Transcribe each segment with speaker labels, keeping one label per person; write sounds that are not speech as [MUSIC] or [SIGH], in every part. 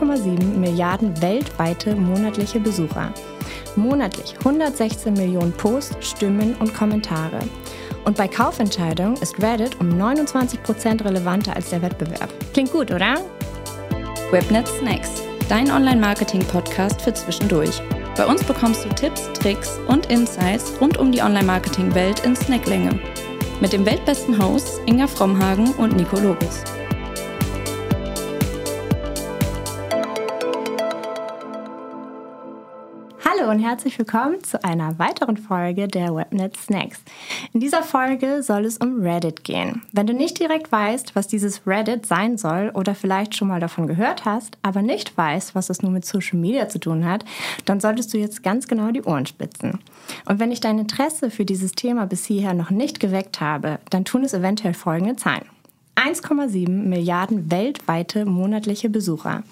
Speaker 1: 1,7 Milliarden weltweite monatliche Besucher. Monatlich 116 Millionen Posts, Stimmen und Kommentare. Und bei Kaufentscheidungen ist Reddit um 29% relevanter als der Wettbewerb. Klingt gut, oder?
Speaker 2: Webnet Snacks, dein Online-Marketing-Podcast für zwischendurch. Bei uns bekommst du Tipps, Tricks und Insights rund um die Online-Marketing-Welt in Snacklänge. Mit dem weltbesten Hosts Inga Frommhagen und Nico Lobis.
Speaker 1: Hallo und herzlich willkommen zu einer weiteren Folge der Webnet Snacks. In dieser Folge soll es um Reddit gehen. Wenn du nicht direkt weißt, was dieses Reddit sein soll oder vielleicht schon mal davon gehört hast, aber nicht weißt, was es nun mit Social Media zu tun hat, dann solltest du jetzt ganz genau die Ohren spitzen. Und wenn ich dein Interesse für dieses Thema bis hierher noch nicht geweckt habe, dann tun es eventuell folgende Zahlen. 1,7 Milliarden weltweite monatliche Besucher.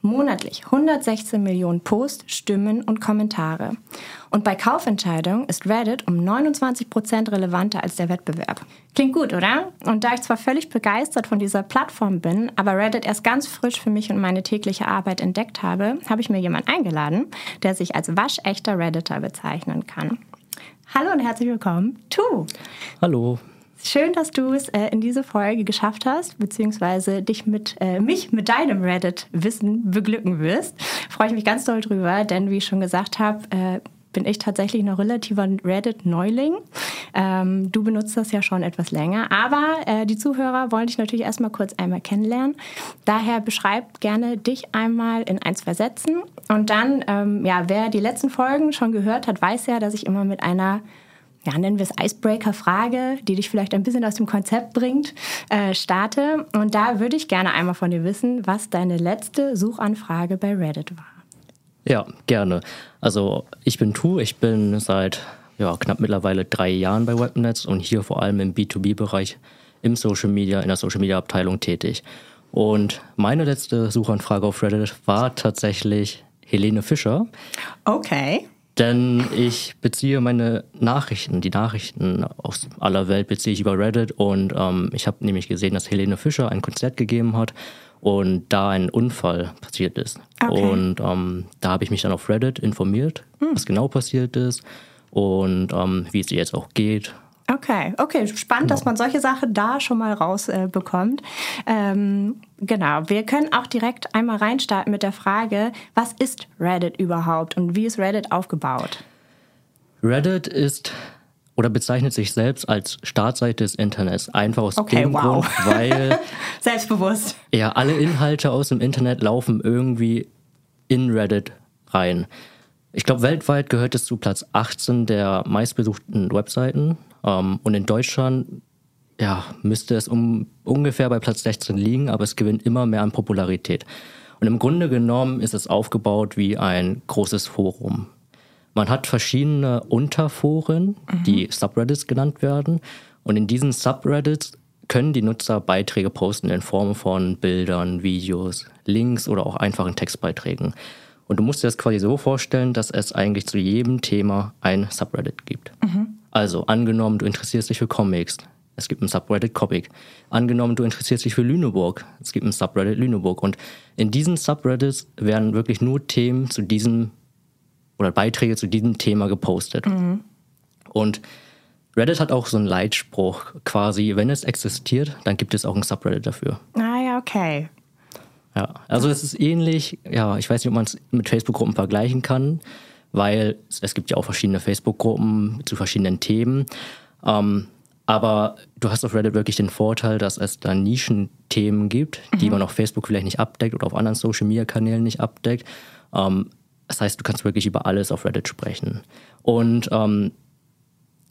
Speaker 1: Monatlich 116 Millionen Posts, Stimmen und Kommentare. Und bei Kaufentscheidungen ist Reddit um 29 Prozent relevanter als der Wettbewerb. Klingt gut, oder? Und da ich zwar völlig begeistert von dieser Plattform bin, aber Reddit erst ganz frisch für mich und meine tägliche Arbeit entdeckt habe, habe ich mir jemanden eingeladen, der sich als waschechter Redditor bezeichnen kann. Hallo und herzlich willkommen, Tu.
Speaker 3: Hallo.
Speaker 1: Schön, dass du es äh, in diese Folge geschafft hast, beziehungsweise dich mit äh, mich mit deinem Reddit-Wissen beglücken wirst. Freue ich mich ganz doll drüber, denn wie ich schon gesagt habe, äh, bin ich tatsächlich noch relativer Reddit-Neuling. Ähm, du benutzt das ja schon etwas länger, aber äh, die Zuhörer wollen dich natürlich erstmal kurz einmal kennenlernen. Daher beschreib gerne dich einmal in ein, zwei Sätzen und dann, ähm, ja, wer die letzten Folgen schon gehört hat, weiß ja, dass ich immer mit einer ja, nennen wir es Icebreaker-Frage, die dich vielleicht ein bisschen aus dem Konzept bringt, äh, starte. Und da würde ich gerne einmal von dir wissen, was deine letzte Suchanfrage bei Reddit war.
Speaker 3: Ja, gerne. Also ich bin Tu, ich bin seit ja, knapp mittlerweile drei Jahren bei Webnetz und hier vor allem im B2B-Bereich im Social Media, in der Social Media Abteilung tätig. Und meine letzte Suchanfrage auf Reddit war tatsächlich Helene Fischer.
Speaker 1: Okay.
Speaker 3: Denn ich beziehe meine Nachrichten, die Nachrichten aus aller Welt beziehe ich über Reddit und ähm, ich habe nämlich gesehen, dass Helene Fischer ein Konzert gegeben hat und da ein Unfall passiert ist. Okay. Und ähm, da habe ich mich dann auf Reddit informiert, hm. was genau passiert ist und ähm, wie es ihr jetzt auch geht
Speaker 1: Okay, okay, spannend, genau. dass man solche Sachen da schon mal rausbekommt. Äh, ähm, genau, wir können auch direkt einmal reinstarten mit der Frage, was ist Reddit überhaupt und wie ist Reddit aufgebaut?
Speaker 3: Reddit ist oder bezeichnet sich selbst als Startseite des Internets. Einfach aus
Speaker 1: okay,
Speaker 3: dem
Speaker 1: wow.
Speaker 3: Grund, weil [LAUGHS]
Speaker 1: selbstbewusst.
Speaker 3: Ja, alle Inhalte aus dem Internet laufen irgendwie in Reddit rein. Ich glaube, weltweit gehört es zu Platz 18 der meistbesuchten Webseiten. Ähm, und in Deutschland ja, müsste es um, ungefähr bei Platz 16 liegen, aber es gewinnt immer mehr an Popularität. Und im Grunde genommen ist es aufgebaut wie ein großes Forum. Man hat verschiedene Unterforen, mhm. die Subreddits genannt werden. Und in diesen Subreddits können die Nutzer Beiträge posten in Form von Bildern, Videos, Links oder auch einfachen Textbeiträgen. Und du musst dir das quasi so vorstellen, dass es eigentlich zu jedem Thema ein Subreddit gibt. Mhm. Also angenommen, du interessierst dich für Comics. Es gibt ein Subreddit Comic. Angenommen, du interessierst dich für Lüneburg. Es gibt ein Subreddit Lüneburg. Und in diesen Subreddits werden wirklich nur Themen zu diesem oder Beiträge zu diesem Thema gepostet. Mhm. Und Reddit hat auch so einen Leitspruch quasi, wenn es existiert, dann gibt es auch ein Subreddit dafür.
Speaker 1: Ah ja, okay.
Speaker 3: Ja, also es ist ähnlich, ja, ich weiß nicht, ob man es mit Facebook-Gruppen vergleichen kann weil es gibt ja auch verschiedene Facebook-Gruppen zu verschiedenen Themen. Ähm, aber du hast auf Reddit wirklich den Vorteil, dass es da Nischenthemen gibt, die mhm. man auf Facebook vielleicht nicht abdeckt oder auf anderen Social-Media-Kanälen nicht abdeckt. Ähm, das heißt, du kannst wirklich über alles auf Reddit sprechen. Und ähm,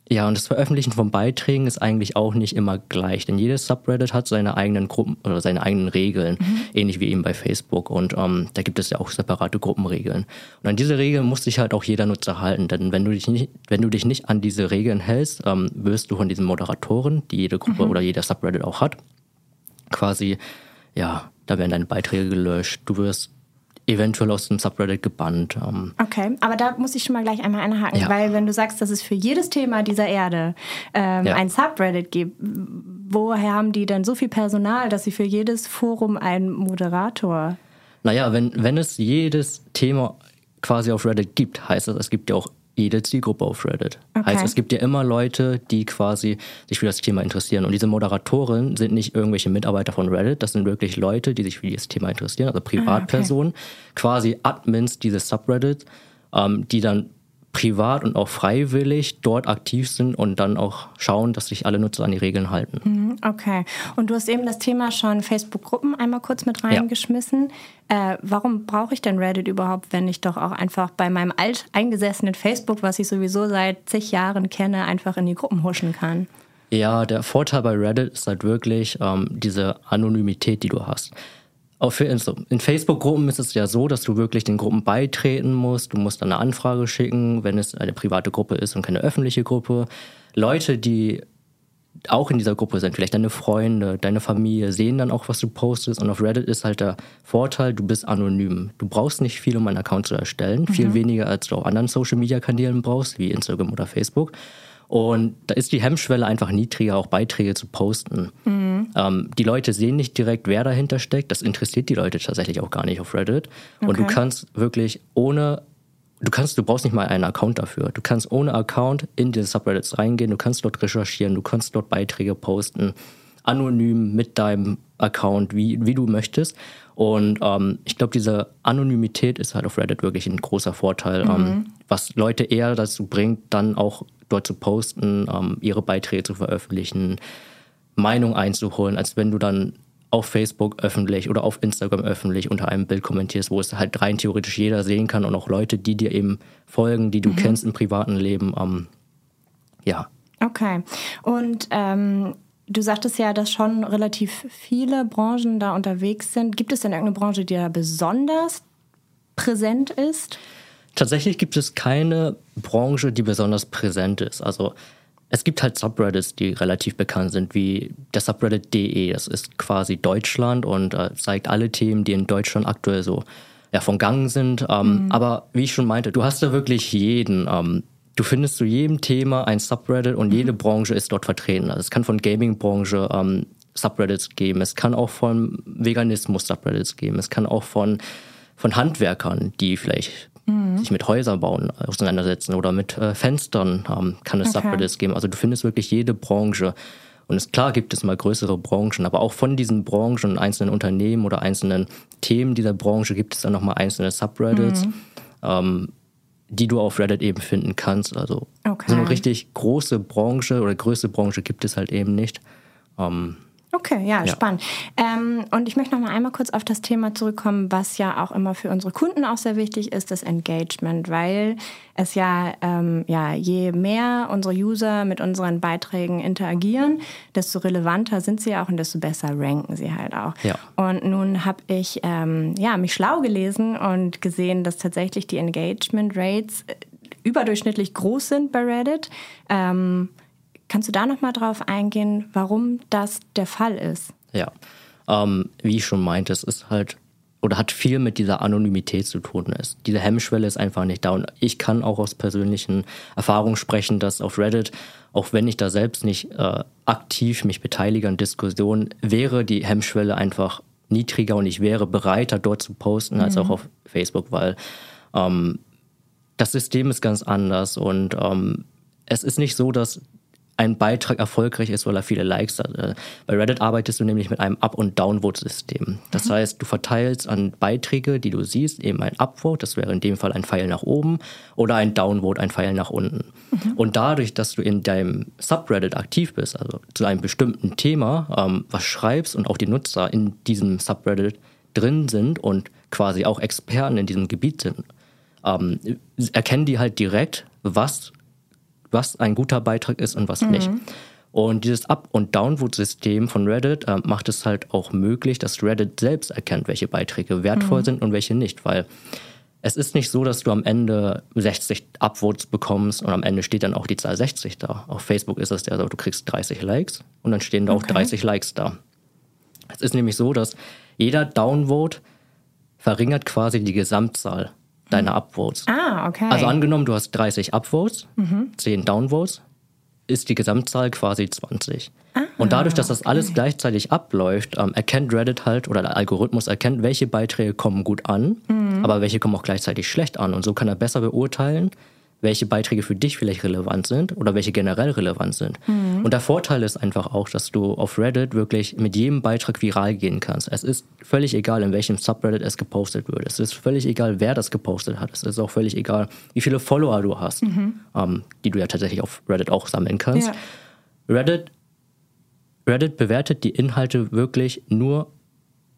Speaker 3: ja, und das Veröffentlichen von Beiträgen ist eigentlich auch nicht immer gleich, denn jedes Subreddit hat seine eigenen Gruppen oder seine eigenen Regeln, mhm. ähnlich wie eben bei Facebook. Und ähm, da gibt es ja auch separate Gruppenregeln. Und an diese Regeln muss sich halt auch jeder Nutzer halten, denn wenn du dich nicht, wenn du dich nicht an diese Regeln hältst, ähm, wirst du von diesen Moderatoren, die jede Gruppe mhm. oder jeder Subreddit auch hat, quasi, ja, da werden deine Beiträge gelöscht, du wirst eventuell aus dem Subreddit gebannt.
Speaker 1: Ähm. Okay, aber da muss ich schon mal gleich einmal einhaken, ja. weil wenn du sagst, dass es für jedes Thema dieser Erde ähm, ja. ein Subreddit gibt, woher haben die denn so viel Personal, dass sie für jedes Forum einen Moderator
Speaker 3: Naja, wenn, wenn es jedes Thema quasi auf Reddit gibt, heißt das, es gibt ja auch jede Zielgruppe auf Reddit.
Speaker 1: Okay.
Speaker 3: Heißt, es gibt ja immer Leute, die quasi sich für das Thema interessieren. Und diese Moderatoren sind nicht irgendwelche Mitarbeiter von Reddit, das sind wirklich Leute, die sich für dieses Thema interessieren, also Privatpersonen, quasi Admins dieses Subreddits, ähm, die dann privat und auch freiwillig dort aktiv sind und dann auch schauen, dass sich alle Nutzer an die Regeln halten.
Speaker 1: Mhm, Okay. Und du hast eben das Thema schon Facebook-Gruppen einmal kurz mit reingeschmissen. Äh, warum brauche ich denn Reddit überhaupt, wenn ich doch auch einfach bei meinem alteingesessenen Facebook, was ich sowieso seit zig Jahren kenne, einfach in die Gruppen huschen kann?
Speaker 3: Ja, der Vorteil bei Reddit ist halt wirklich ähm, diese Anonymität, die du hast. Auf, also in Facebook-Gruppen ist es ja so, dass du wirklich den Gruppen beitreten musst. Du musst dann eine Anfrage schicken, wenn es eine private Gruppe ist und keine öffentliche Gruppe. Leute, die auch in dieser Gruppe sind, vielleicht deine Freunde, deine Familie, sehen dann auch, was du postest. Und auf Reddit ist halt der Vorteil, du bist anonym. Du brauchst nicht viel, um einen Account zu erstellen. Mhm. Viel weniger, als du auf anderen Social-Media-Kanälen brauchst, wie Instagram oder Facebook. Und da ist die Hemmschwelle einfach niedriger, auch Beiträge zu posten. Mhm. Ähm, die Leute sehen nicht direkt, wer dahinter steckt. Das interessiert die Leute tatsächlich auch gar nicht auf Reddit. Okay. Und du kannst wirklich ohne, du kannst, du brauchst nicht mal einen Account dafür. Du kannst ohne Account in diese Subreddits reingehen, du kannst dort recherchieren, du kannst dort Beiträge posten, anonym mit deinem Account, wie, wie du möchtest. Und ähm, ich glaube, diese Anonymität ist halt auf Reddit wirklich ein großer Vorteil, ähm, mhm. ähm, was Leute eher dazu bringt, dann auch dort zu posten, ähm, ihre Beiträge zu veröffentlichen, Meinung einzuholen, als wenn du dann auf Facebook öffentlich oder auf Instagram öffentlich unter einem Bild kommentierst, wo es halt rein theoretisch jeder sehen kann und auch Leute, die dir eben folgen, die du mhm. kennst im privaten Leben. Ähm, ja.
Speaker 1: Okay. Und ähm, du sagtest ja, dass schon relativ viele Branchen da unterwegs sind. Gibt es denn irgendeine Branche, die da besonders präsent ist?
Speaker 3: Tatsächlich gibt es keine Branche, die besonders präsent ist. Also es gibt halt Subreddits, die relativ bekannt sind, wie der Subreddit.de. Das ist quasi Deutschland und äh, zeigt alle Themen, die in Deutschland aktuell so ja, von Gang sind. Ähm, mhm. Aber wie ich schon meinte, du hast da wirklich jeden. Ähm, du findest zu jedem Thema ein Subreddit und mhm. jede Branche ist dort vertreten. Also es kann von Gaming-Branche ähm, Subreddits geben, es kann auch von Veganismus Subreddits geben, es kann auch von, von Handwerkern, die vielleicht mhm. sich mit Häuserbauen auseinandersetzen oder mit äh, Fenstern ähm, kann es okay. Subreddits geben. Also du findest wirklich jede Branche. Und es, klar gibt es mal größere Branchen, aber auch von diesen Branchen, einzelnen Unternehmen oder einzelnen Themen dieser Branche gibt es dann nochmal einzelne Subreddits, mhm. ähm, die du auf Reddit eben finden kannst. Also okay. so eine richtig große Branche oder größte Branche gibt es halt eben nicht. Ähm,
Speaker 1: Okay, ja, ja. spannend. Ähm, und ich möchte noch mal einmal kurz auf das Thema zurückkommen, was ja auch immer für unsere Kunden auch sehr wichtig ist, das Engagement, weil es ja, ähm, ja, je mehr unsere User mit unseren Beiträgen interagieren, desto relevanter sind sie auch und desto besser ranken sie halt auch.
Speaker 3: Ja.
Speaker 1: Und nun habe ich ähm, ja, mich schlau gelesen und gesehen, dass tatsächlich die Engagement Rates äh, überdurchschnittlich groß sind bei Reddit. Ähm, Kannst du da noch mal drauf eingehen, warum das der Fall ist?
Speaker 3: Ja, ähm, wie ich schon meinte, es ist halt oder hat viel mit dieser Anonymität zu tun. Ist. Diese Hemmschwelle ist einfach nicht da. Und ich kann auch aus persönlichen Erfahrungen sprechen, dass auf Reddit, auch wenn ich da selbst nicht äh, aktiv mich beteilige an Diskussionen, wäre die Hemmschwelle einfach niedriger und ich wäre bereiter, dort zu posten, als mhm. auch auf Facebook, weil ähm, das System ist ganz anders und ähm, es ist nicht so, dass ein Beitrag erfolgreich ist, weil er viele Likes hat. Äh, bei Reddit arbeitest du nämlich mit einem Up- und Downvote-System. Das mhm. heißt, du verteilst an Beiträge, die du siehst, eben ein Upvote, das wäre in dem Fall ein Pfeil nach oben, oder ein Downvote, ein Pfeil nach unten. Mhm. Und dadurch, dass du in deinem Subreddit aktiv bist, also zu einem bestimmten Thema, ähm, was schreibst und auch die Nutzer in diesem Subreddit drin sind und quasi auch Experten in diesem Gebiet sind, ähm, erkennen die halt direkt, was was ein guter Beitrag ist und was mhm. nicht. Und dieses Up- und Downvote-System von Reddit äh, macht es halt auch möglich, dass Reddit selbst erkennt, welche Beiträge wertvoll mhm. sind und welche nicht, weil es ist nicht so, dass du am Ende 60 Upvotes bekommst und am Ende steht dann auch die Zahl 60 da. Auf Facebook ist es ja so, du kriegst 30 Likes und dann stehen da okay. auch 30 Likes da. Es ist nämlich so, dass jeder Downvote verringert quasi die Gesamtzahl deine Upvotes.
Speaker 1: Ah, okay.
Speaker 3: Also angenommen, du hast 30 Upvotes, mhm. 10 Downvotes, ist die Gesamtzahl quasi 20.
Speaker 1: Ah,
Speaker 3: Und dadurch, dass das alles gleichzeitig abläuft, ähm, erkennt Reddit halt oder der Algorithmus erkennt, welche Beiträge kommen gut an, mhm. aber welche kommen auch gleichzeitig schlecht an. Und so kann er besser beurteilen, welche Beiträge für dich vielleicht relevant sind oder welche generell relevant sind. Mhm. Und der Vorteil ist einfach auch, dass du auf Reddit wirklich mit jedem Beitrag viral gehen kannst. Es ist völlig egal, in welchem Subreddit es gepostet wird. Es ist völlig egal, wer das gepostet hat. Es ist auch völlig egal, wie viele Follower du hast, mhm. ähm, die du ja tatsächlich auf Reddit auch sammeln kannst. Ja. Reddit, Reddit bewertet die Inhalte wirklich nur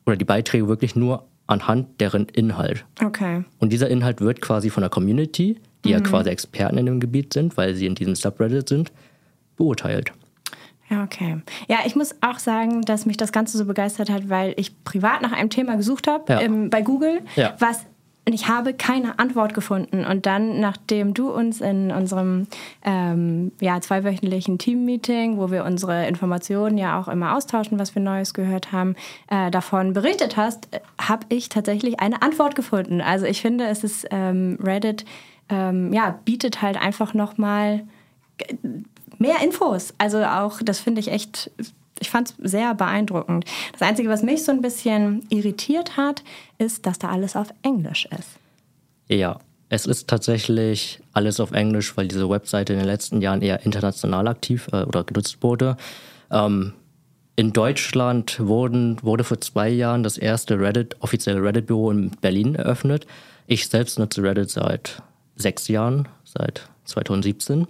Speaker 3: oder die Beiträge wirklich nur anhand deren Inhalt.
Speaker 1: Okay.
Speaker 3: Und dieser Inhalt wird quasi von der Community die mhm. ja quasi Experten in dem Gebiet sind, weil sie in diesem Subreddit sind, beurteilt.
Speaker 1: Ja, okay. Ja, ich muss auch sagen, dass mich das Ganze so begeistert hat, weil ich privat nach einem Thema gesucht habe ja. ähm, bei Google, ja. was und ich habe keine Antwort gefunden. Und dann, nachdem du uns in unserem ähm, ja, zweiwöchentlichen Team-Meeting, wo wir unsere Informationen ja auch immer austauschen, was wir Neues gehört haben, äh, davon berichtet hast, äh, habe ich tatsächlich eine Antwort gefunden. Also ich finde, es ist ähm, Reddit ähm, ja, bietet halt einfach nochmal mehr Infos. Also auch, das finde ich echt, ich fand es sehr beeindruckend. Das Einzige, was mich so ein bisschen irritiert hat, ist, dass da alles auf Englisch ist.
Speaker 3: Ja, es ist tatsächlich alles auf Englisch, weil diese Webseite in den letzten Jahren eher international aktiv äh, oder genutzt wurde. Ähm, in Deutschland wurden, wurde vor zwei Jahren das erste Reddit, offizielle Reddit-Büro in Berlin eröffnet. Ich selbst nutze Reddit seit sechs Jahren, seit 2017. Mhm.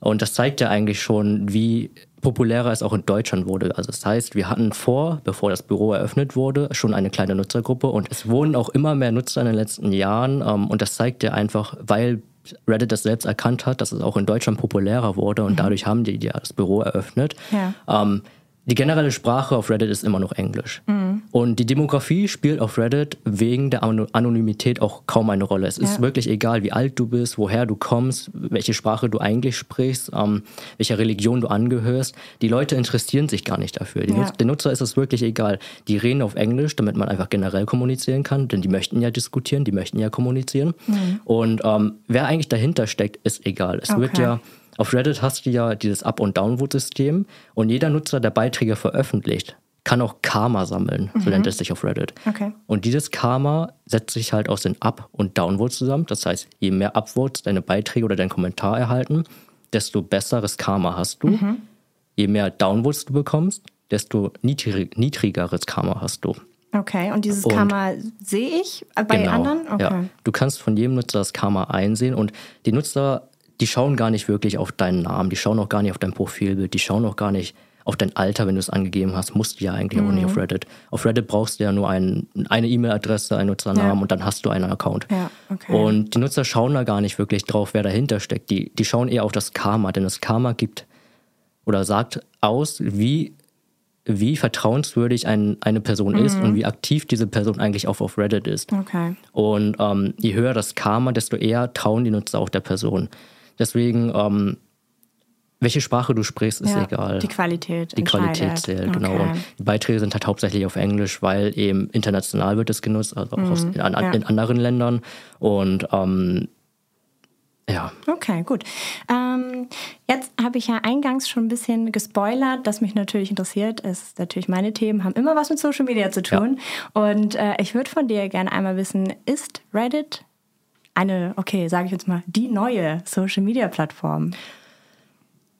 Speaker 3: Und das zeigt ja eigentlich schon, wie populärer es auch in Deutschland wurde. Also das heißt, wir hatten vor, bevor das Büro eröffnet wurde, schon eine kleine Nutzergruppe und es wurden auch immer mehr Nutzer in den letzten Jahren. Ähm, und das zeigt ja einfach, weil Reddit das selbst erkannt hat, dass es auch in Deutschland populärer wurde und mhm. dadurch haben die ja das Büro eröffnet. Ja. Ähm, die generelle Sprache auf Reddit ist immer noch Englisch. Mhm. Und die Demografie spielt auf Reddit wegen der Anonymität auch kaum eine Rolle. Es ja. ist wirklich egal, wie alt du bist, woher du kommst, welche Sprache du eigentlich sprichst, ähm, welcher Religion du angehörst. Die Leute interessieren sich gar nicht dafür. Ja. Nutz, den Nutzer ist es wirklich egal. Die reden auf Englisch, damit man einfach generell kommunizieren kann, denn die möchten ja diskutieren, die möchten ja kommunizieren. Mhm. Und ähm, wer eigentlich dahinter steckt, ist egal. Es okay. wird ja auf Reddit hast du ja dieses Up- und Downvote-System und jeder Nutzer, der Beiträge veröffentlicht, kann auch Karma sammeln, mhm. so nennt es sich auf Reddit.
Speaker 1: Okay.
Speaker 3: Und dieses Karma setzt sich halt aus den Up- und Downvotes zusammen. Das heißt, je mehr Upvotes deine Beiträge oder dein Kommentar erhalten, desto besseres Karma hast du. Mhm. Je mehr Downvotes du bekommst, desto niedrig, niedrigeres Karma hast du.
Speaker 1: Okay, und dieses und, Karma sehe ich bei genau, anderen? Okay.
Speaker 3: Ja. Du kannst von jedem Nutzer das Karma einsehen und die Nutzer die schauen gar nicht wirklich auf deinen Namen, die schauen auch gar nicht auf dein Profilbild, die schauen auch gar nicht auf dein Alter, wenn du es angegeben hast, musst du ja eigentlich mhm. auch nicht auf mhm. Reddit. Auf Reddit brauchst du ja nur ein, eine E-Mail-Adresse, einen Nutzernamen ja. und dann hast du einen Account.
Speaker 1: Ja, okay.
Speaker 3: Und die Nutzer schauen da gar nicht wirklich drauf, wer dahinter steckt. Die, die schauen eher auf das Karma, denn das Karma gibt oder sagt aus, wie, wie vertrauenswürdig ein, eine Person mhm. ist und wie aktiv diese Person eigentlich auch auf Reddit ist.
Speaker 1: Okay.
Speaker 3: Und ähm, je höher das Karma, desto eher trauen die Nutzer auch der Person. Deswegen, ähm, welche Sprache du sprichst, ist ja, egal.
Speaker 1: Die Qualität.
Speaker 3: Die Qualität zählt, genau. okay. genau. Und die Beiträge sind halt hauptsächlich auf Englisch, weil eben international wird es genutzt, also auch mhm, aus, in, ja. in, anderen Ländern. Und ähm, ja.
Speaker 1: Okay, gut. Ähm, jetzt habe ich ja eingangs schon ein bisschen gespoilert, das mich natürlich interessiert. Ist natürlich meine Themen haben immer was mit Social Media zu tun. Ja. Und äh, ich würde von dir gerne einmal wissen, ist Reddit eine, okay, sage ich jetzt mal, die neue Social-Media-Plattform?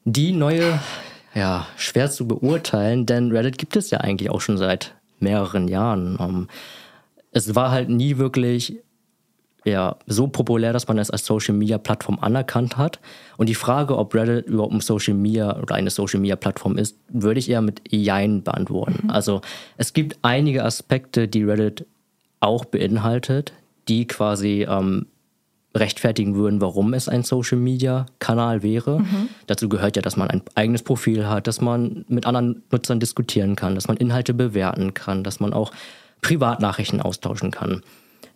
Speaker 3: Die neue, ja, schwer zu beurteilen, denn Reddit gibt es ja eigentlich auch schon seit mehreren Jahren. Ähm, es war halt nie wirklich ja, so populär, dass man es als Social Media Plattform anerkannt hat. Und die Frage, ob Reddit überhaupt ein Social Media oder eine Social Media Plattform ist, würde ich eher mit Jein beantworten. Mhm. Also es gibt einige Aspekte, die Reddit auch beinhaltet, die quasi ähm, rechtfertigen würden, warum es ein Social-Media-Kanal wäre. Mhm. Dazu gehört ja, dass man ein eigenes Profil hat, dass man mit anderen Nutzern diskutieren kann, dass man Inhalte bewerten kann, dass man auch Privatnachrichten austauschen kann.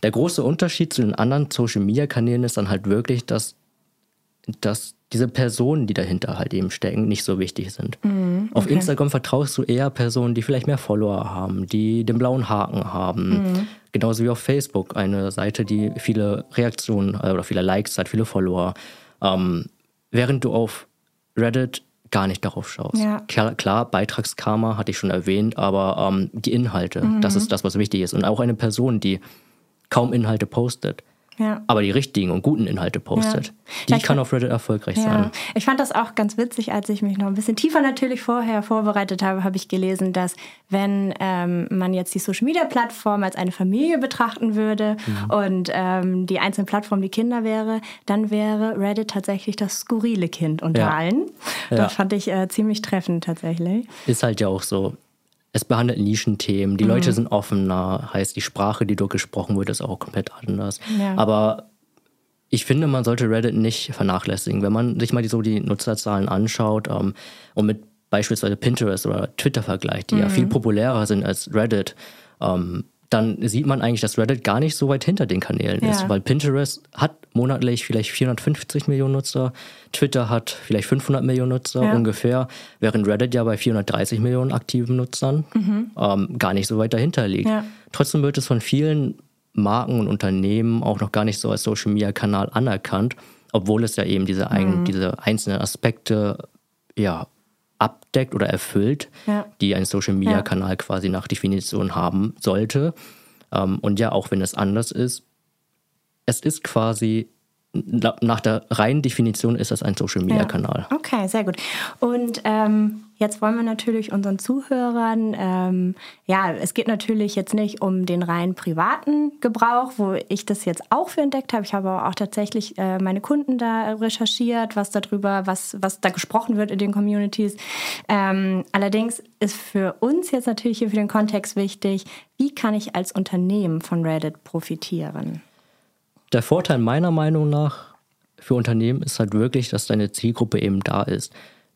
Speaker 3: Der große Unterschied zu den anderen Social-Media-Kanälen ist dann halt wirklich, dass, dass diese Personen, die dahinter halt eben stecken, nicht so wichtig sind. Mhm, okay. Auf Instagram vertraust du eher Personen, die vielleicht mehr Follower haben, die den blauen Haken haben. Mhm. Genauso wie auf Facebook, eine Seite, die viele Reaktionen äh, oder viele Likes hat, viele Follower. Ähm, während du auf Reddit gar nicht darauf schaust.
Speaker 1: Ja.
Speaker 3: Klar, klar, Beitragskarma hatte ich schon erwähnt, aber ähm, die Inhalte, das ist das, was wichtig ist. Und auch eine Person, die kaum Inhalte postet,
Speaker 1: Ja.
Speaker 3: aber die richtigen und guten Inhalte postet,
Speaker 1: Ja.
Speaker 3: die
Speaker 1: Ja,
Speaker 3: kann auf Reddit erfolgreich sein.
Speaker 1: ich fand das auch ganz witzig, als ich mich noch ein bisschen tiefer natürlich vorher vorbereitet habe, habe ich gelesen, dass wenn ähm, man jetzt die Social Media Plattform als eine Familie betrachten würde
Speaker 3: Mhm.
Speaker 1: und ähm, die einzelnen Plattformen die Kinder wäre, dann wäre Reddit tatsächlich das skurrile Kind unter allen. Das fand ich äh, ziemlich treffend tatsächlich.
Speaker 3: Ist halt ja auch so. Es behandelt Nischenthemen, die
Speaker 1: Mhm.
Speaker 3: Leute sind offener, heißt die Sprache, die dort gesprochen wird, ist auch komplett anders.
Speaker 1: Ja.
Speaker 3: Aber ich finde, man sollte Reddit nicht vernachlässigen. Wenn man sich mal die, so die Nutzerzahlen anschaut ähm, und mit beispielsweise Pinterest oder Twitter vergleicht, die ja
Speaker 1: Mhm.
Speaker 3: viel populärer sind als Reddit, ähm, dann sieht man eigentlich, dass Reddit gar nicht so weit hinter den Kanälen
Speaker 1: Ja.
Speaker 3: ist, weil Pinterest hat monatlich vielleicht 450 Millionen Nutzer, Twitter hat vielleicht 500 Millionen Nutzer
Speaker 1: Ja.
Speaker 3: ungefähr, während Reddit ja bei 430 Millionen aktiven Nutzern ähm, gar nicht so weit dahinter liegt.
Speaker 1: Ja.
Speaker 3: Trotzdem wird es von vielen Marken und Unternehmen auch noch gar nicht so als Social Media Kanal anerkannt, obwohl es ja eben diese, ein, diese einzelnen Aspekte ja, abdeckt oder erfüllt,
Speaker 1: Ja.
Speaker 3: die ein Social Media Kanal quasi nach Definition haben sollte. Ähm, und ja, auch wenn es anders ist, es ist quasi nach der reinen Definition ist das ein Social Media
Speaker 1: Ja. Okay, sehr gut. Und ähm, jetzt wollen wir natürlich unseren Zuhörern, ähm, ja, es geht natürlich jetzt nicht um den rein privaten Gebrauch, wo ich das jetzt auch für entdeckt habe. Ich habe auch tatsächlich äh, meine Kunden da recherchiert, was darüber, was, was da gesprochen wird in den Communities. Ähm, allerdings ist für uns jetzt natürlich hier für den Kontext wichtig, wie kann ich als Unternehmen von Reddit profitieren?
Speaker 3: Der Vorteil meiner Meinung nach für Unternehmen ist halt wirklich, dass deine Zielgruppe eben da ist.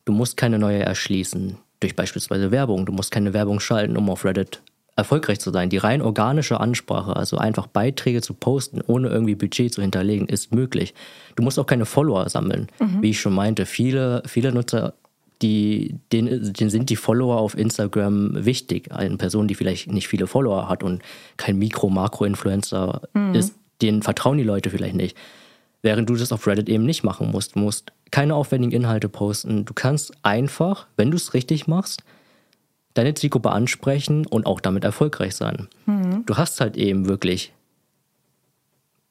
Speaker 3: Du musst keine neue erschließen durch beispielsweise Werbung. Du musst keine Werbung schalten, um auf Reddit erfolgreich zu sein. Die rein organische Ansprache, also einfach Beiträge zu posten, ohne irgendwie Budget zu hinterlegen, ist möglich. Du musst auch keine Follower sammeln. Wie ich schon meinte, viele, viele Nutzer, die, denen, denen sind die Follower auf Instagram wichtig. Eine Person, die vielleicht nicht viele Follower hat und kein Mikro-Makro-Influencer ist, denen vertrauen die Leute vielleicht nicht. Während du das auf Reddit eben nicht machen musst. Du musst keine aufwendigen Inhalte posten. Du kannst einfach, wenn du es richtig machst, deine Zielgruppe ansprechen und auch damit erfolgreich sein. Du hast halt eben wirklich,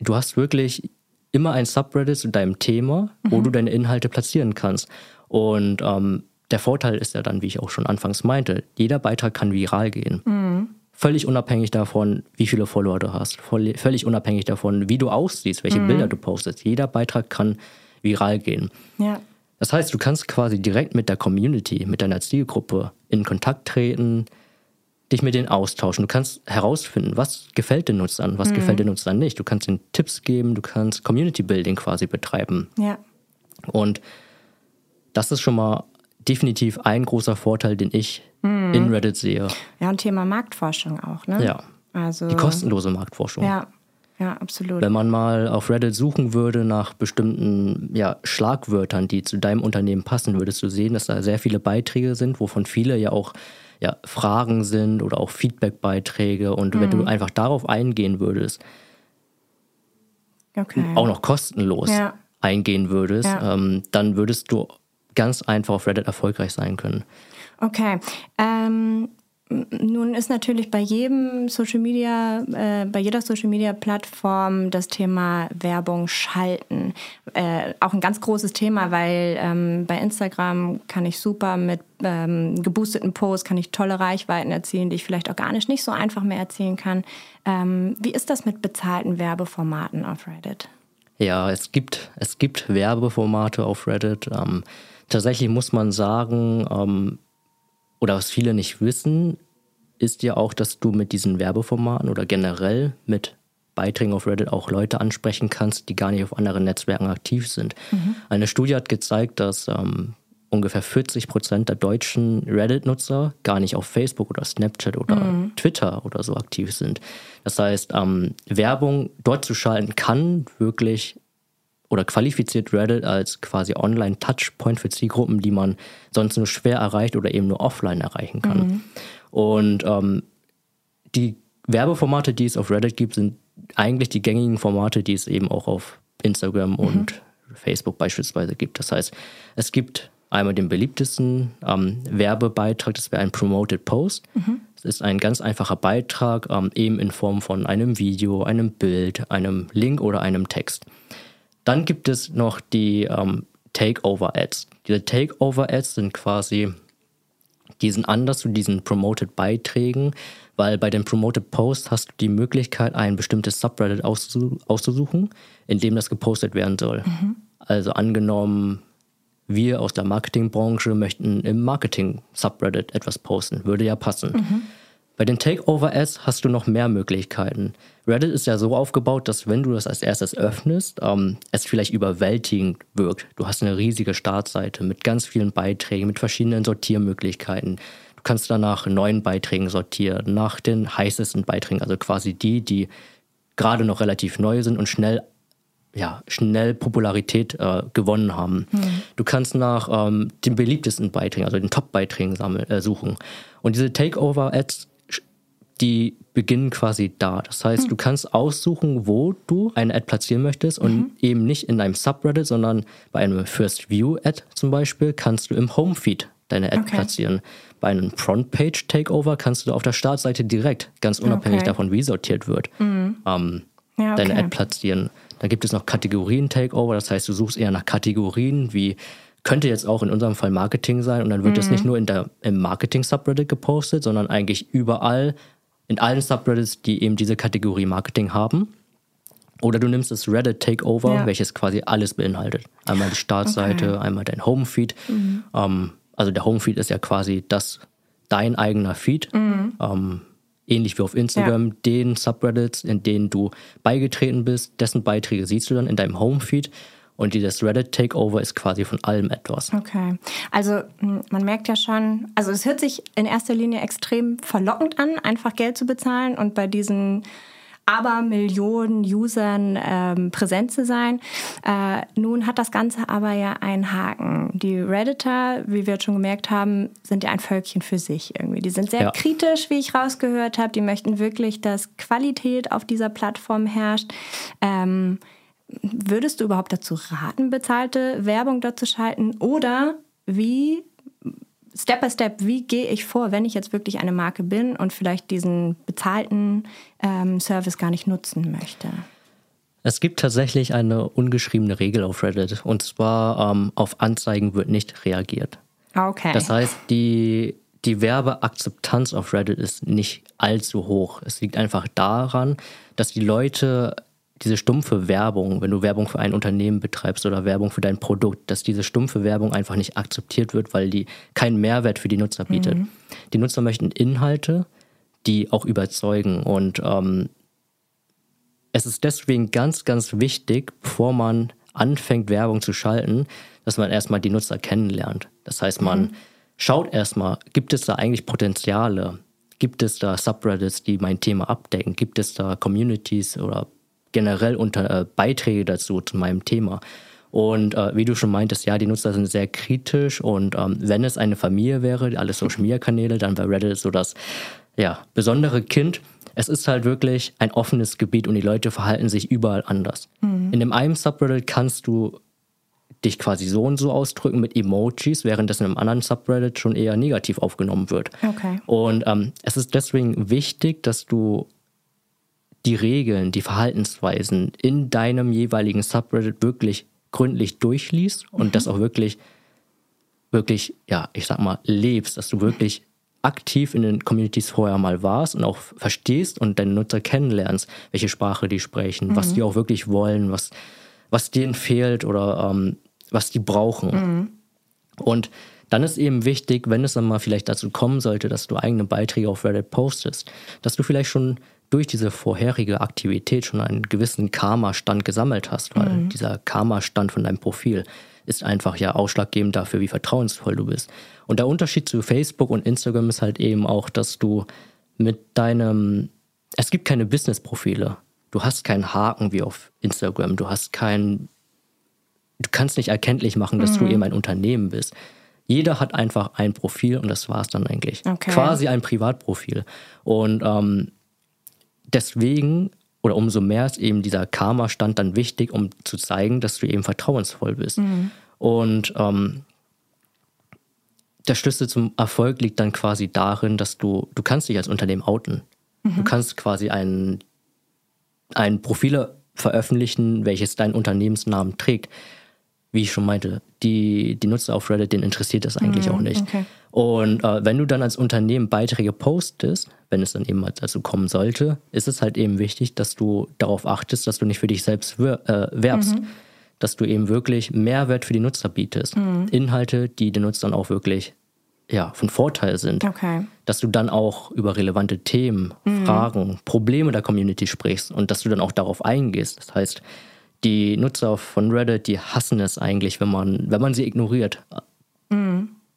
Speaker 3: du hast wirklich immer ein Subreddit zu deinem Thema, wo du deine Inhalte platzieren kannst. Und ähm, der Vorteil ist ja dann, wie ich auch schon anfangs meinte, jeder Beitrag kann viral gehen. Völlig unabhängig davon, wie viele Follower du hast. Völlig unabhängig davon, wie du aussiehst, welche Bilder du postest. Jeder Beitrag kann viral gehen.
Speaker 1: Ja.
Speaker 3: Das heißt, du kannst quasi direkt mit der Community, mit deiner Zielgruppe in Kontakt treten, dich mit denen austauschen. Du kannst herausfinden, was gefällt den Nutzern, was gefällt den Nutzern nicht. Du kannst ihnen Tipps geben, du kannst Community Building quasi betreiben.
Speaker 1: Ja.
Speaker 3: Und das ist schon mal definitiv ein großer Vorteil, den ich in Reddit sehe.
Speaker 1: Ja, und Thema Marktforschung auch, ne?
Speaker 3: Ja.
Speaker 1: Also,
Speaker 3: Die kostenlose Marktforschung.
Speaker 1: Ja, ja, absolut.
Speaker 3: Wenn man mal auf Reddit suchen würde nach bestimmten ja, Schlagwörtern, die zu deinem Unternehmen passen, würdest du sehen, dass da sehr viele Beiträge sind, wovon viele ja auch ja, Fragen sind oder auch Feedbackbeiträge. Und wenn du einfach darauf eingehen würdest,
Speaker 1: Okay.
Speaker 3: auch noch kostenlos
Speaker 1: Ja.
Speaker 3: eingehen würdest,
Speaker 1: Ja.
Speaker 3: ähm, dann würdest du ganz einfach auf Reddit erfolgreich sein können.
Speaker 1: Okay. Ähm, nun ist natürlich bei jedem Social Media, äh, bei jeder Social Media Plattform das Thema Werbung schalten äh, auch ein ganz großes Thema, weil ähm, bei Instagram kann ich super mit ähm, geboosteten Posts kann ich tolle Reichweiten erzielen, die ich vielleicht organisch nicht so einfach mehr erzielen kann. Ähm, wie ist das mit bezahlten Werbeformaten auf Reddit?
Speaker 3: Ja, es gibt, es gibt Werbeformate auf Reddit. Ähm, tatsächlich muss man sagen, ähm, oder was viele nicht wissen, ist ja auch, dass du mit diesen Werbeformaten oder generell mit Beiträgen auf Reddit auch Leute ansprechen kannst, die gar nicht auf anderen Netzwerken aktiv sind. Eine Studie hat gezeigt, dass ähm, ungefähr 40 Prozent der deutschen Reddit-Nutzer gar nicht auf Facebook oder Snapchat oder Twitter oder so aktiv sind. Das heißt, ähm, Werbung dort zu schalten kann wirklich oder qualifiziert Reddit als quasi Online-Touchpoint für Zielgruppen, die man sonst nur schwer erreicht oder eben nur offline erreichen kann. Und ähm, die Werbeformate, die es auf Reddit gibt, sind eigentlich die gängigen Formate, die es eben auch auf Instagram und Facebook beispielsweise gibt. Das heißt, es gibt einmal den beliebtesten ähm, Werbebeitrag, das wäre ein Promoted Post. Mhm. Das ist ein ganz einfacher Beitrag, ähm, eben in Form von einem Video, einem Bild, einem Link oder einem Text. Dann gibt es noch die ähm, Takeover-Ads. Diese Takeover-Ads sind quasi, die sind anders zu diesen Promoted-Beiträgen, weil bei den Promoted Posts hast du die Möglichkeit, ein bestimmtes Subreddit auszusuchen, in dem das gepostet werden soll. Mhm. Also angenommen, wir aus der Marketingbranche möchten im Marketing-Subreddit etwas posten. Würde ja passen. Mhm. Bei den Takeover-Ads hast du noch mehr Möglichkeiten. Reddit ist ja so aufgebaut, dass wenn du das als erstes öffnest, ähm, es vielleicht überwältigend wirkt. Du hast eine riesige Startseite mit ganz vielen Beiträgen, mit verschiedenen Sortiermöglichkeiten. Du kannst danach neuen Beiträgen sortieren, nach den heißesten Beiträgen, also quasi die, die gerade noch relativ neu sind und schnell ja, schnell Popularität äh, gewonnen haben. Mhm. Du kannst nach ähm, den beliebtesten Beiträgen, also den Top-Beiträgen äh, suchen. Und diese Takeover-Ads, die beginnen quasi da. Das heißt, mhm. du kannst aussuchen, wo du eine Ad platzieren möchtest und mhm. eben nicht in einem Subreddit, sondern bei einem First View Ad zum Beispiel kannst du im Homefeed deine Ad okay. platzieren. Bei einem Frontpage Takeover kannst du auf der Startseite direkt, ganz unabhängig okay. davon, wie sortiert wird, mhm. ähm, ja, okay. deine Ad platzieren. Dann gibt es noch Kategorien-Takeover, das heißt, du suchst eher nach Kategorien, wie könnte jetzt auch in unserem Fall Marketing sein und dann wird es mhm. nicht nur in der, im Marketing-Subreddit gepostet, sondern eigentlich überall, in allen Subreddits, die eben diese Kategorie Marketing haben. Oder du nimmst das Reddit Takeover, ja. welches quasi alles beinhaltet. Einmal die Startseite, okay. einmal dein Homefeed. Mhm. Ähm, also der Homefeed ist ja quasi das dein eigener Feed. Mhm. Ähm, ähnlich wie auf Instagram, ja. den Subreddits, in denen du beigetreten bist, dessen Beiträge siehst du dann in deinem Homefeed. Und dieses Reddit-Takeover ist quasi von allem etwas.
Speaker 1: Okay. Also hm, man merkt ja schon, also es hört sich in erster Linie extrem verlockend an, einfach Geld zu bezahlen und bei diesen aber Millionen Usern ähm, präsent zu sein. Äh, nun hat das Ganze aber ja einen Haken. Die Redditor, wie wir jetzt schon gemerkt haben, sind ja ein Völkchen für sich irgendwie. Die sind sehr ja. kritisch, wie ich rausgehört habe. Die möchten wirklich, dass Qualität auf dieser Plattform herrscht. Ähm, würdest du überhaupt dazu raten, bezahlte Werbung dort zu schalten? Oder wie Step by Step, wie gehe ich vor, wenn ich jetzt wirklich eine Marke bin und vielleicht diesen bezahlten ähm, Service gar nicht nutzen möchte?
Speaker 3: Es gibt tatsächlich eine ungeschriebene Regel auf Reddit und zwar ähm, auf Anzeigen wird nicht reagiert.
Speaker 1: Okay.
Speaker 3: Das heißt, die, die Werbeakzeptanz auf Reddit ist nicht allzu hoch. Es liegt einfach daran, dass die Leute diese stumpfe Werbung, wenn du Werbung für ein Unternehmen betreibst oder Werbung für dein Produkt, dass diese stumpfe Werbung einfach nicht akzeptiert wird, weil die keinen Mehrwert für die Nutzer bietet. Mhm. Die Nutzer möchten Inhalte, die auch überzeugen. Und ähm, es ist deswegen ganz, ganz wichtig, bevor man anfängt, Werbung zu schalten, dass man erstmal die Nutzer kennenlernt. Das heißt, man mhm. schaut erstmal, gibt es da eigentlich Potenziale? Gibt es da Subreddits, die mein Thema abdecken? Gibt es da Communities oder generell unter äh, Beiträge dazu zu meinem Thema. Und äh, wie du schon meintest, ja, die Nutzer sind sehr kritisch und ähm, wenn es eine Familie wäre, alle Social Media Kanäle, dann wäre Reddit so das ja, besondere Kind. Es ist halt wirklich ein offenes Gebiet und die Leute verhalten sich überall anders. Mhm. In dem einen Subreddit kannst du dich quasi so und so ausdrücken mit Emojis, während das in einem anderen Subreddit schon eher negativ aufgenommen wird.
Speaker 1: Okay.
Speaker 3: Und ähm, es ist deswegen wichtig, dass du die Regeln, die Verhaltensweisen in deinem jeweiligen Subreddit wirklich gründlich durchliest und mhm. das auch wirklich, wirklich, ja, ich sag mal, lebst, dass du wirklich aktiv in den Communities vorher mal warst und auch verstehst und deine Nutzer kennenlernst, welche Sprache die sprechen, mhm. was die auch wirklich wollen, was, was denen fehlt oder ähm, was die brauchen. Mhm. Und dann ist eben wichtig, wenn es dann mal vielleicht dazu kommen sollte, dass du eigene Beiträge auf Reddit postest, dass du vielleicht schon durch diese vorherige Aktivität schon einen gewissen Karma-Stand gesammelt hast, weil mhm. dieser Karma-Stand von deinem Profil ist einfach ja ausschlaggebend dafür, wie vertrauensvoll du bist. Und der Unterschied zu Facebook und Instagram ist halt eben auch, dass du mit deinem, es gibt keine Business-Profile. Du hast keinen Haken wie auf Instagram. Du hast keinen, du kannst nicht erkenntlich machen, dass mhm. du eben ein Unternehmen bist. Jeder hat einfach ein Profil und das war es dann eigentlich. Okay. Quasi ein Privatprofil. Und ähm, deswegen oder umso mehr ist eben dieser Karma-Stand dann wichtig, um zu zeigen, dass du eben vertrauensvoll bist. Mhm. Und ähm, der Schlüssel zum Erfolg liegt dann quasi darin, dass du, du kannst dich als Unternehmen outen. Du kannst quasi ein, ein Profil veröffentlichen, welches deinen Unternehmensnamen trägt. Wie ich schon meinte, die, die Nutzer auf Reddit, den interessiert das eigentlich auch nicht.
Speaker 1: okay.
Speaker 3: Und äh, wenn du dann als Unternehmen Beiträge postest, wenn es dann eben mal dazu kommen sollte, ist es halt eben wichtig, dass du darauf achtest, dass du nicht für dich selbst äh, werbst. Dass du eben wirklich Mehrwert für die Nutzer bietest. Inhalte, die den Nutzern auch wirklich ja, von Vorteil sind.
Speaker 1: Okay.
Speaker 3: Dass du dann auch über relevante Themen, Fragen, Probleme der Community sprichst und dass du dann auch darauf eingehst. Das heißt, die Nutzer von Reddit, die hassen es eigentlich, wenn man, wenn man sie ignoriert.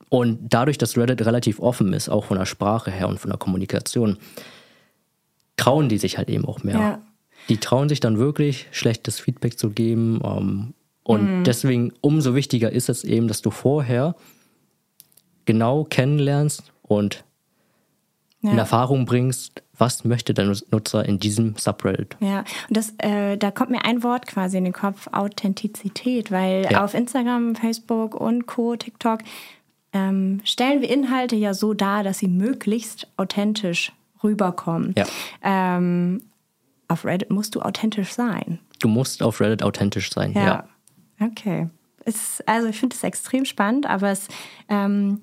Speaker 3: Und dadurch, dass Reddit relativ offen ist, auch von der Sprache her und von der Kommunikation, trauen die sich halt eben auch mehr.
Speaker 1: Ja.
Speaker 3: Die trauen sich dann wirklich, schlechtes Feedback zu geben. Ähm, und deswegen umso wichtiger ist es eben, dass du vorher genau kennenlernst und
Speaker 1: Ja.
Speaker 3: in Erfahrung bringst, was möchte der Nutzer in diesem Subreddit.
Speaker 1: Ja, und das, äh, da kommt mir ein Wort quasi in den Kopf, Authentizität, weil
Speaker 3: Ja.
Speaker 1: auf Instagram, Facebook und Co., TikTok ähm, stellen wir Inhalte ja so dar, dass sie möglichst authentisch rüberkommen.
Speaker 3: Ja.
Speaker 1: Ähm, auf Reddit musst du authentisch sein.
Speaker 3: Du musst auf Reddit authentisch sein. Ja.
Speaker 1: Okay. Es, also ich finde es extrem spannend, aber es ähm,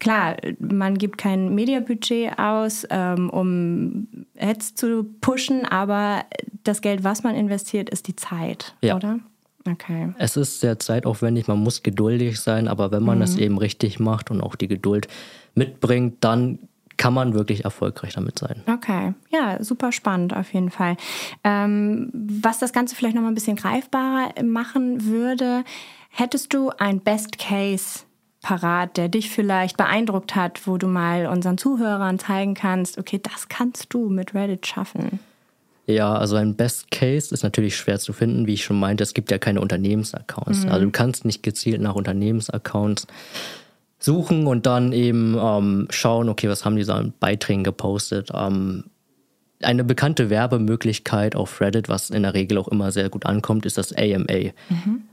Speaker 1: klar, man gibt kein Mediabudget aus, ähm, um Ads zu pushen, aber das Geld, was man investiert, ist die Zeit,
Speaker 3: Ja.
Speaker 1: oder? Okay.
Speaker 3: Es ist sehr zeitaufwendig, man muss geduldig sein, aber wenn man es eben richtig macht und auch die Geduld mitbringt, dann kann man wirklich erfolgreich damit sein.
Speaker 1: Okay, ja, super spannend auf jeden Fall. Ähm, was das Ganze vielleicht noch mal ein bisschen greifbarer machen würde, hättest du ein Best Case parat, der dich vielleicht beeindruckt hat, wo du mal unseren Zuhörern zeigen kannst, okay, das kannst du mit Reddit schaffen.
Speaker 3: Ja, also ein Best Case ist natürlich schwer zu finden, wie ich schon meinte, es gibt ja keine Unternehmensaccounts. Also du kannst nicht gezielt nach Unternehmensaccounts suchen und dann eben ähm, schauen, okay, was haben die so an Beiträgen gepostet. Ähm, eine bekannte Werbemöglichkeit auf Reddit, was in der Regel auch immer sehr gut ankommt, ist das AMA.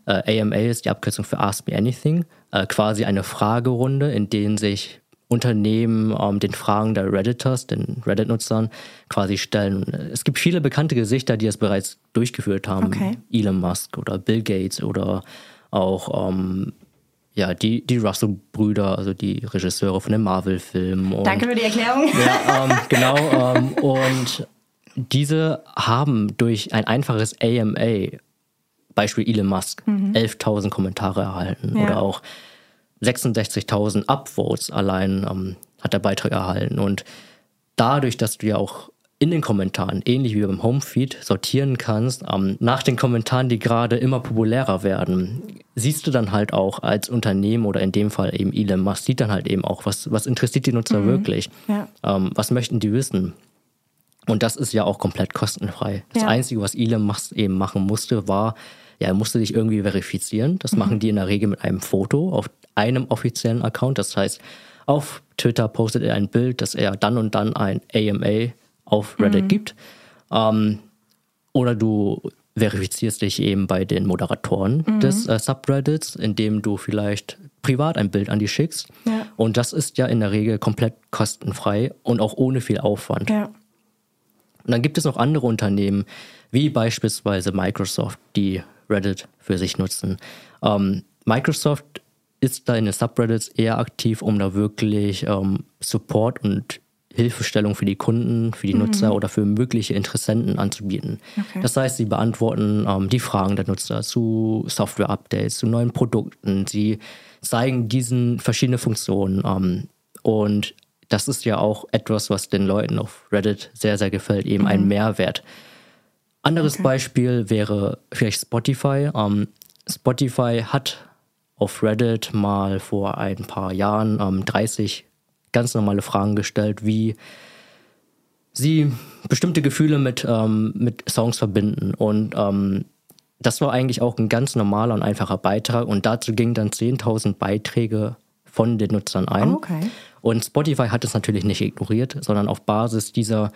Speaker 3: Äh, AMA ist die Abkürzung für Ask Me Anything, äh, quasi eine Fragerunde, in denen sich Unternehmen ähm, den Fragen der Redditors, den Reddit-Nutzern quasi stellen. Es gibt viele bekannte Gesichter, die das bereits durchgeführt haben.
Speaker 1: Okay.
Speaker 3: Elon Musk oder Bill Gates oder auch ähm, ja, die, die Russell-Brüder, also die Regisseure von den Marvel-Filmen.
Speaker 1: Danke für die Erklärung.
Speaker 3: ja, ähm, [LAUGHS] genau. Ähm, und diese haben durch ein einfaches AMA, Beispiel Elon Musk, 11.000 Kommentare erhalten
Speaker 1: Ja.
Speaker 3: oder auch 66.000 Upvotes allein ähm, hat der Beitrag erhalten. Und dadurch, dass du ja auch in den Kommentaren, ähnlich wie beim Homefeed, sortieren kannst, ähm, nach den Kommentaren, die gerade immer populärer werden, siehst du dann halt auch als Unternehmen oder in dem Fall eben Elon Musk, sieht dann halt eben auch, was, was interessiert die Nutzer wirklich?
Speaker 1: Ja.
Speaker 3: Ähm, was möchten die wissen? Und das ist ja auch komplett kostenfrei. Das
Speaker 1: Ja.
Speaker 3: Einzige, was Elon Musk eben machen musste, war, ja, er musste sich irgendwie verifizieren. Das machen die in der Regel mit einem Foto auf einem offiziellen Account. Das heißt, auf Twitter postet er ein Bild, dass er dann und dann ein AMA auf Reddit gibt. Ähm, oder du verifizierst dich eben bei den Moderatoren des äh, Subreddits, indem du vielleicht privat ein Bild an die schickst.
Speaker 1: Ja.
Speaker 3: Und das ist ja in der Regel komplett kostenfrei und auch ohne viel Aufwand.
Speaker 1: Ja.
Speaker 3: Und dann gibt es noch andere Unternehmen, wie beispielsweise Microsoft, die Reddit für sich nutzen. Ähm, Microsoft ist da in den Subreddits eher aktiv, um da wirklich ähm, Support und Hilfestellung für die Kunden, für die Nutzer oder für mögliche Interessenten anzubieten.
Speaker 1: Okay.
Speaker 3: Das heißt, sie beantworten ähm, die Fragen der Nutzer zu Software-Updates, zu neuen Produkten. Sie zeigen diesen verschiedene Funktionen. Ähm, und das ist ja auch etwas, was den Leuten auf Reddit sehr, sehr gefällt, eben ein Mehrwert. Anderes Beispiel wäre vielleicht Spotify. Ähm, Spotify hat auf Reddit mal vor ein paar Jahren ähm, 30 ganz normale Fragen gestellt, wie sie bestimmte Gefühle mit, ähm, mit Songs verbinden. Und ähm, das war eigentlich auch ein ganz normaler und einfacher Beitrag. Und dazu gingen dann 10.000 Beiträge von den Nutzern ein.
Speaker 1: Okay.
Speaker 3: Und Spotify hat es natürlich nicht ignoriert, sondern auf Basis dieser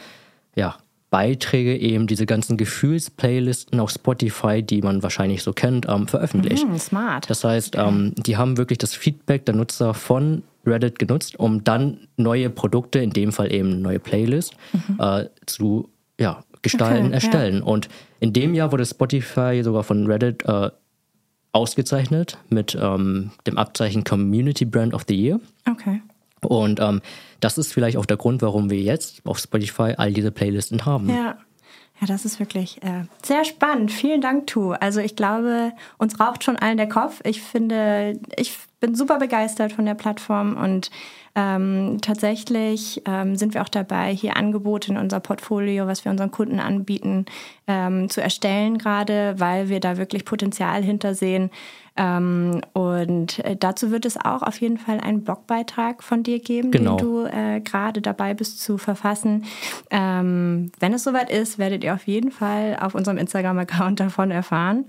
Speaker 3: ja, Beiträge eben diese ganzen Gefühlsplaylisten auf Spotify, die man wahrscheinlich so kennt, ähm, veröffentlicht.
Speaker 1: Mhm, smart.
Speaker 3: Das heißt, ähm, die haben wirklich das Feedback der Nutzer von Reddit genutzt, um dann neue Produkte, in dem Fall eben neue Playlist, äh, zu ja, gestalten,
Speaker 1: Okay,
Speaker 3: erstellen. Und in dem Jahr wurde Spotify sogar von Reddit äh, ausgezeichnet mit ähm, dem Abzeichen Community Brand of the Year.
Speaker 1: Okay.
Speaker 3: Und ähm, das ist vielleicht auch der Grund, warum wir jetzt auf Spotify all diese Playlisten haben.
Speaker 1: Ja. Ja, das ist wirklich äh, sehr spannend. Vielen Dank, Tu. Also ich glaube, uns raucht schon allen der Kopf. Ich finde, ich bin super begeistert von der Plattform und ähm, tatsächlich ähm, sind wir auch dabei, hier Angebote in unser Portfolio, was wir unseren Kunden anbieten, ähm, zu erstellen gerade, weil wir da wirklich Potenzial hintersehen. Ähm, und äh, dazu wird es auch auf jeden Fall einen Blogbeitrag von dir geben,
Speaker 3: Genau.
Speaker 1: den du äh, gerade dabei bist zu verfassen. Ähm, wenn es soweit ist, werdet ihr auf jeden Fall auf unserem Instagram-Account [LAUGHS] davon erfahren.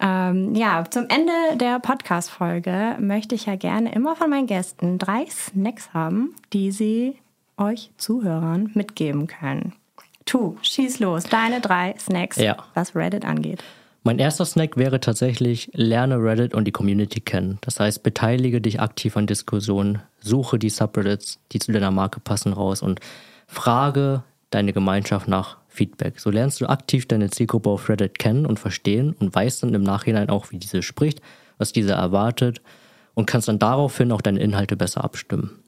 Speaker 1: Ähm, ja, zum Ende der Podcast-Folge möchte ich ja gerne immer von meinen Gästen drei Snacks haben, die sie euch Zuhörern mitgeben können. Tu, schieß los, deine drei Snacks,
Speaker 3: Ja.
Speaker 1: was Reddit angeht.
Speaker 3: Mein erster Snack wäre tatsächlich, lerne Reddit und die Community kennen. Das heißt, beteilige dich aktiv an Diskussionen, suche die Subreddits, die zu deiner Marke passen, raus und frage deine Gemeinschaft nach Feedback. So lernst du aktiv deine Zielgruppe auf Reddit kennen und verstehen und weißt dann im Nachhinein auch, wie diese spricht, was diese erwartet und kannst dann daraufhin auch deine Inhalte besser abstimmen.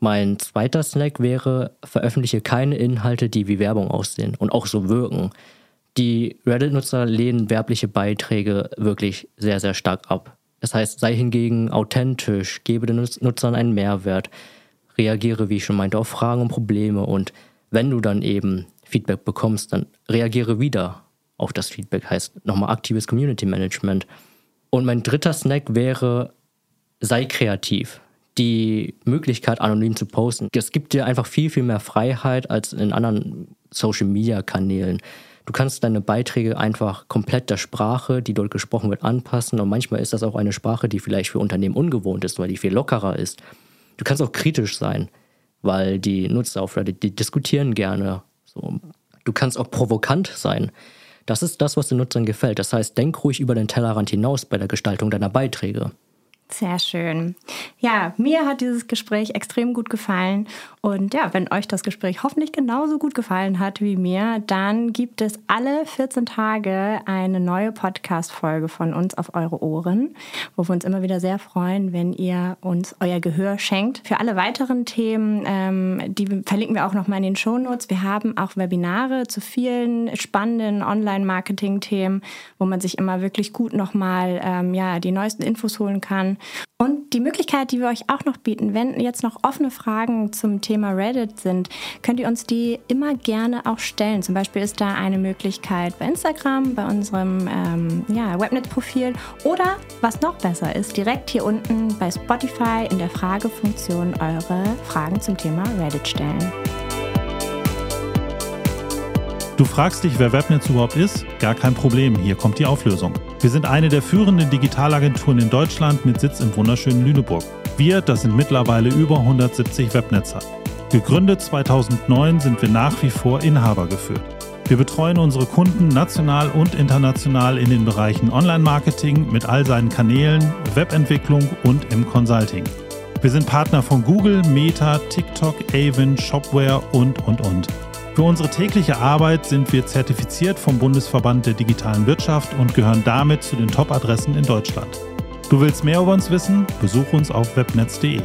Speaker 3: Mein zweiter Snack wäre, veröffentliche keine Inhalte, die wie Werbung aussehen und auch so wirken. Die Reddit-Nutzer lehnen werbliche Beiträge wirklich sehr, sehr stark ab. Das heißt, sei hingegen authentisch, gebe den Nutz- Nutzern einen Mehrwert, reagiere, wie ich schon meinte, auf Fragen und Probleme und wenn du dann eben Feedback bekommst, dann reagiere wieder auf das Feedback, heißt nochmal aktives Community Management. Und mein dritter Snack wäre, sei kreativ. Die Möglichkeit, anonym zu posten. Es gibt dir einfach viel, viel mehr Freiheit als in anderen Social-Media-Kanälen. Du kannst deine Beiträge einfach komplett der Sprache, die dort gesprochen wird, anpassen. Und manchmal ist das auch eine Sprache, die vielleicht für Unternehmen ungewohnt ist, weil die viel lockerer ist. Du kannst auch kritisch sein, weil die Nutzer auf Reddit, die diskutieren gerne. So. Du kannst auch provokant sein. Das ist das, was den Nutzern gefällt. Das heißt, denk ruhig über den Tellerrand hinaus bei der Gestaltung deiner Beiträge.
Speaker 1: Sehr schön. Ja, mir hat dieses Gespräch extrem gut gefallen. Und ja, wenn euch das Gespräch hoffentlich genauso gut gefallen hat wie mir, dann gibt es alle 14 Tage eine neue Podcast-Folge von uns auf eure Ohren, wo wir uns immer wieder sehr freuen, wenn ihr uns euer Gehör schenkt. Für alle weiteren Themen, ähm, die verlinken wir auch nochmal in den Shownotes. Wir haben auch Webinare zu vielen spannenden Online-Marketing-Themen, wo man sich immer wirklich gut nochmal ähm, ja, die neuesten Infos holen kann. Und die Möglichkeit, die wir euch auch noch bieten, wenn jetzt noch offene Fragen zum Thema Reddit sind, könnt ihr uns die immer gerne auch stellen. Zum Beispiel ist da eine Möglichkeit bei Instagram, bei unserem ähm, ja, Webnet-Profil oder was noch besser ist, direkt hier unten bei Spotify in der Fragefunktion eure Fragen zum Thema Reddit stellen.
Speaker 4: Du fragst dich, wer Webnetz überhaupt ist? Gar kein Problem, hier kommt die Auflösung. Wir sind eine der führenden Digitalagenturen in Deutschland mit Sitz im wunderschönen Lüneburg. Wir, das sind mittlerweile über 170 Webnetzer. Gegründet 2009 sind wir nach wie vor Inhaber geführt. Wir betreuen unsere Kunden national und international in den Bereichen Online-Marketing mit all seinen Kanälen, Webentwicklung und im Consulting. Wir sind Partner von Google, Meta, TikTok, Avon, Shopware und, und, und. Für unsere tägliche Arbeit sind wir zertifiziert vom Bundesverband der digitalen Wirtschaft und gehören damit zu den Top-Adressen in Deutschland. Du willst mehr über uns wissen? Besuch uns auf webnetz.de.